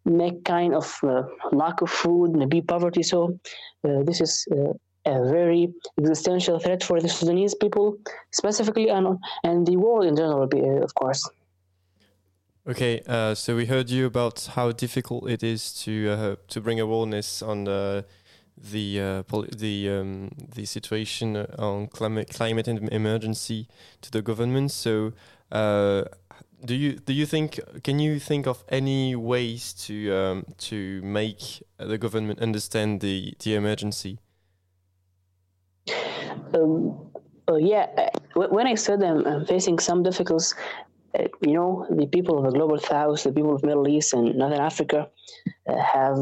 make kind of uh, lack of food, maybe poverty. So uh, this is uh, a very existential threat for the Sudanese people, specifically, and, and the world in general, uh, of course. Okay, uh, so we heard you about how difficult it is to uh, to bring awareness on the the uh, the um, the situation on climate climate em- emergency to the government. So, uh, do you do you think can you think of any ways to um, to make the government understand the the emergency? Um, uh, yeah, when I said I'm, I'm facing some difficulties, uh, you know, the people of the global south, the people of Middle East and Northern Africa, uh, have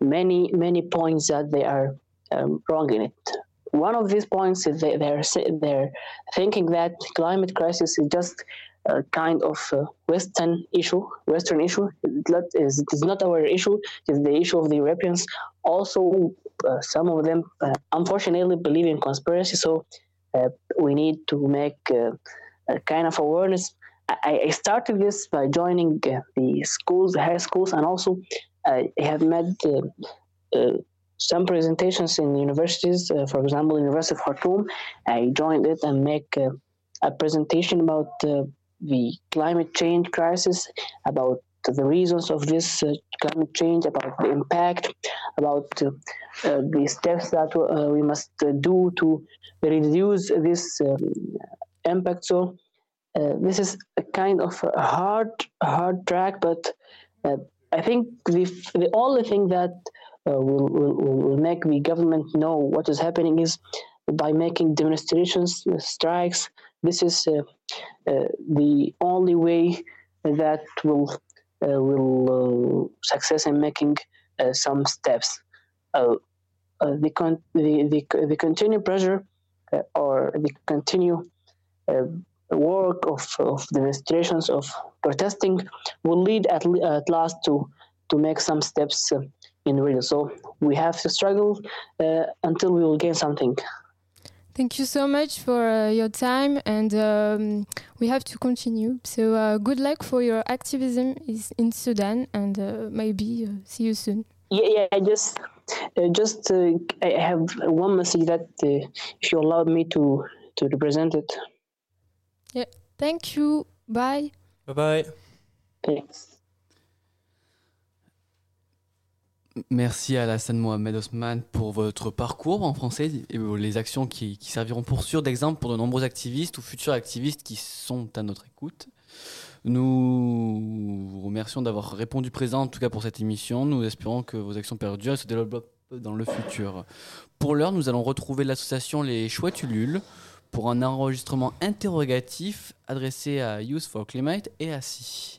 many many points that they are um, wrong in it. One of these points is they, they're they're thinking that climate crisis is just a kind of Western issue, Western issue. It is, it is not our issue. It is the issue of the Europeans. Also, uh, some of them, uh, unfortunately, believe in conspiracy. So uh, we need to make uh, a kind of awareness. I, I started this by joining the schools, the high schools, and also I have made some presentations in universities. For example, University of Khartoum, I joined it and make a presentation about the climate change crisis, about the reasons of this uh, climate change, about the impact, about uh, uh, the steps that we must do to reduce this um, impact. So this is a kind of a hard, hard track, but I think the the only thing that uh, will, will will make the government know what is happening is by making demonstrations, strikes. This is uh, uh, the only way that will will uh, success in making uh, some steps. Uh, the, con- the the the continued pressure or the continue uh, work of, of demonstrations of protesting will lead at, at last to to make some steps in real. So we have to struggle until we will gain something. Thank you so much for uh, your time, and um, we have to continue. So, uh, good luck for your activism is in Sudan, and uh, maybe uh, see you soon. Yeah, yeah. I just, uh, just uh, I have one message that uh, if you allowed me to to represent it. Yeah. Thank you. Bye. Bye bye. Thanks. Merci à Alassane Mohamed Osman pour votre parcours en français et les actions qui, serviront pour sûr d'exemple pour de nombreux activistes ou futurs activistes qui sont à notre écoute. Nous vous remercions d'avoir répondu présent, en tout cas pour cette émission. Nous espérons que vos actions perdurent et se développent dans le futur. Pour l'heure, nous allons retrouver l'association Les Chouettes Ulules pour un enregistrement interrogatif adressé à Youth for Climate et à Si.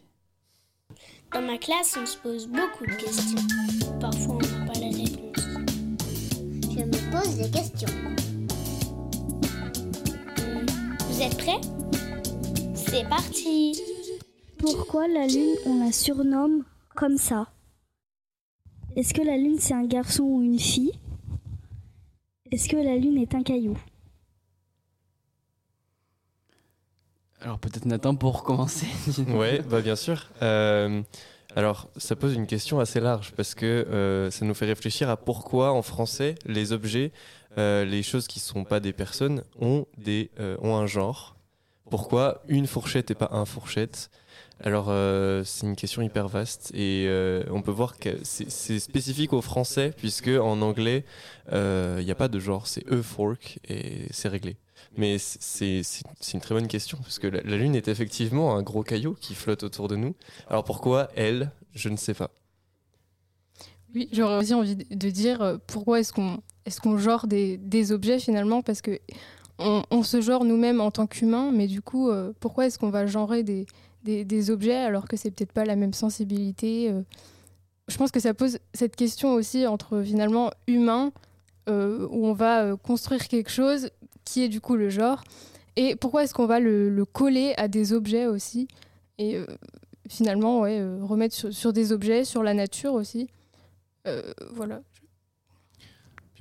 Dans ma classe, on se pose beaucoup de questions. Parfois, on n'a pas la réponse. Je me pose des questions. Vous êtes prêts? C'est parti Pourquoi la Lune, on la surnomme comme ça? Est-ce que la Lune, c'est un garçon ou une fille? Est-ce que la Lune est un caillou? Alors peut-être Nathan pour commencer. Ouais, bah bien sûr. Euh, alors, ça pose une question assez large parce que euh, ça nous fait réfléchir à pourquoi en français les objets, euh, les choses qui ne sont pas des personnes, ont, des, euh, ont un genre. Pourquoi une fourchette et pas un fourchette? Alors, euh, c'est une question hyper vaste et euh, on peut voir que c'est spécifique au français puisque en anglais, euh, il n'y a pas de genre, c'est a fork et c'est réglé. Mais c'est une très bonne question, parce que la, Lune est effectivement un gros caillou qui flotte autour de nous. Alors pourquoi elle? Je ne sais pas. Oui, j'aurais aussi envie de dire euh, pourquoi est-ce qu'on est genre des, des objets finalement? Parce que on, se genre nous-mêmes en tant qu'humains, mais du coup, euh, pourquoi est-ce qu'on va genrer des, des, des objets alors que c'est peut-être pas la même sensibilité euh? Je pense que ça pose cette question aussi entre finalement humains euh, où on va euh, construire quelque chose qui est du coup le genre et pourquoi est-ce qu'on va le, le coller à des objets aussi et euh, finalement ouais, remettre sur, sur des objets, sur la nature aussi. Voilà.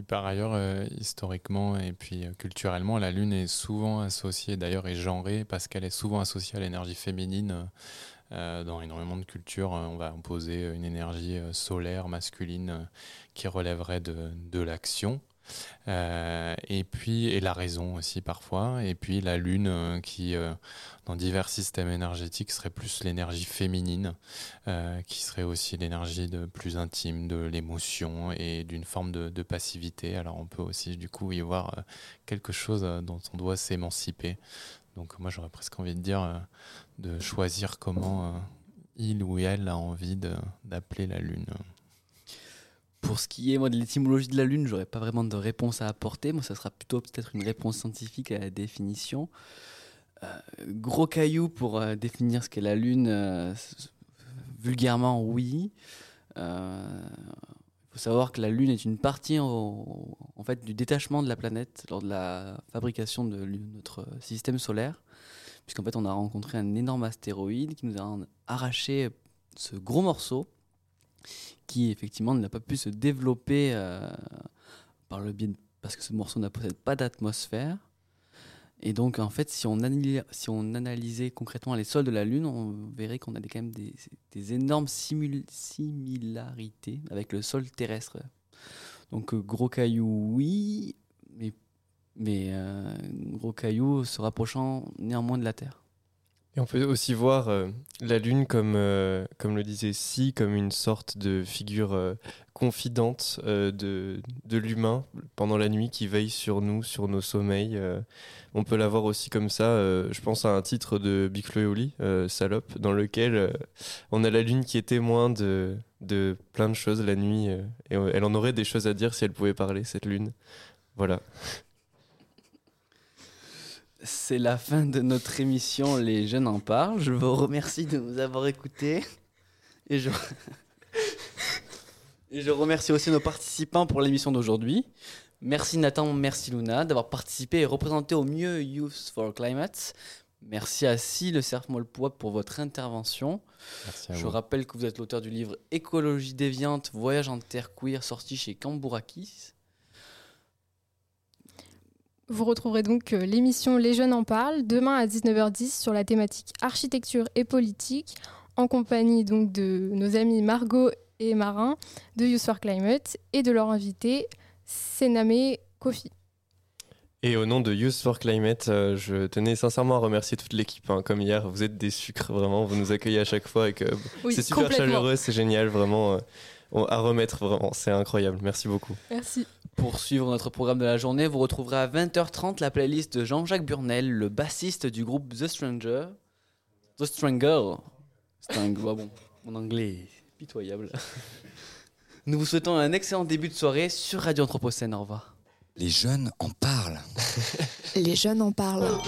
Par ailleurs, euh, historiquement et puis euh, culturellement, la Lune est souvent associée, d'ailleurs, et genrée parce qu'elle est souvent associée à l'énergie féminine. Euh, dans énormément de cultures, on va opposer une énergie solaire masculine qui relèverait de l'action. Euh, et puis, et la raison aussi parfois. Et puis la Lune euh, qui, euh, dans divers systèmes énergétiques, serait plus l'énergie féminine, qui serait aussi l'énergie de plus intime de l'émotion et d'une forme de, de passivité. Alors on peut aussi du coup y voir quelque chose dont on doit s'émanciper. Donc moi j'aurais presque envie de dire de choisir comment il ou elle a envie d'appeler la Lune. Pour ce qui est moi, de l'étymologie de la Lune, j'aurais pas vraiment de réponse à apporter. Moi, ça sera plutôt peut-être une réponse scientifique à la définition. Euh, gros caillou pour euh, définir ce qu'est la Lune, euh, vulgairement, oui. Il faut savoir que la Lune est une partie en, fait, du détachement de la planète lors de la fabrication de notre système solaire. Puisqu'en fait, on a rencontré un énorme astéroïde qui nous a arraché ce gros morceau qui effectivement n'a pas pu se développer euh, par le biais de- parce que ce morceau ne possède pas d'atmosphère. Et donc en fait, si on, analy- si on analysait concrètement les sols de la Lune, on verrait qu'on a des, quand même des, énormes similarités avec le sol terrestre. Donc euh, gros caillou, oui, mais, mais euh, gros caillou se rapprochant néanmoins de la Terre. Et on peut aussi voir euh, la Lune comme, euh, comme le disait Si, comme une sorte de figure euh, confidente de, de l'humain pendant la nuit qui veille sur nous, sur nos sommeils. on peut la voir aussi comme ça. je pense à un titre de Big et Salope, dans lequel on a la Lune qui est témoin de, de plein de choses la nuit. et elle en aurait des choses à dire si elle pouvait parler, cette Lune. Voilà. C'est la fin de notre émission Les jeunes en parlent. Je vous remercie de nous avoir écoutés. Et je, et je remercie aussi nos participants pour l'émission d'aujourd'hui. Merci Nathan, merci Luna d'avoir participé et représenté au mieux Youth for Climate. Merci à Si, le cerf Molpois pour votre intervention. Merci à Je vous. rappelle que vous êtes l'auteur du livre Écologie déviante, voyage en terre queer, sorti chez Cambourakis. Vous retrouverez donc euh, l'émission Les Jeunes en parlent demain à 19h10 sur la thématique architecture et politique en compagnie donc de nos amis Margot et Marin de Youth for Climate et de leur invité Sename Kofi. Et au nom de Youth for Climate, euh, je tenais sincèrement à remercier toute l'équipe. hein. Comme hier, vous êtes des sucres, vraiment. Vous nous accueillez à chaque fois et que Oui, c'est super chaleureux, c'est génial, vraiment. euh, à remettre, vraiment. C'est incroyable. Merci beaucoup. Merci. Pour suivre notre programme de la journée, vous retrouverez à 20h30 la playlist de Jean-Jacques Burnel, le bassiste du groupe The Stranger. The Stranger. String, ah bon, mon anglais est pitoyable. Nous vous souhaitons un excellent début de soirée sur Radio Anthropocène. Au revoir. Les jeunes en parlent. Les jeunes en parlent.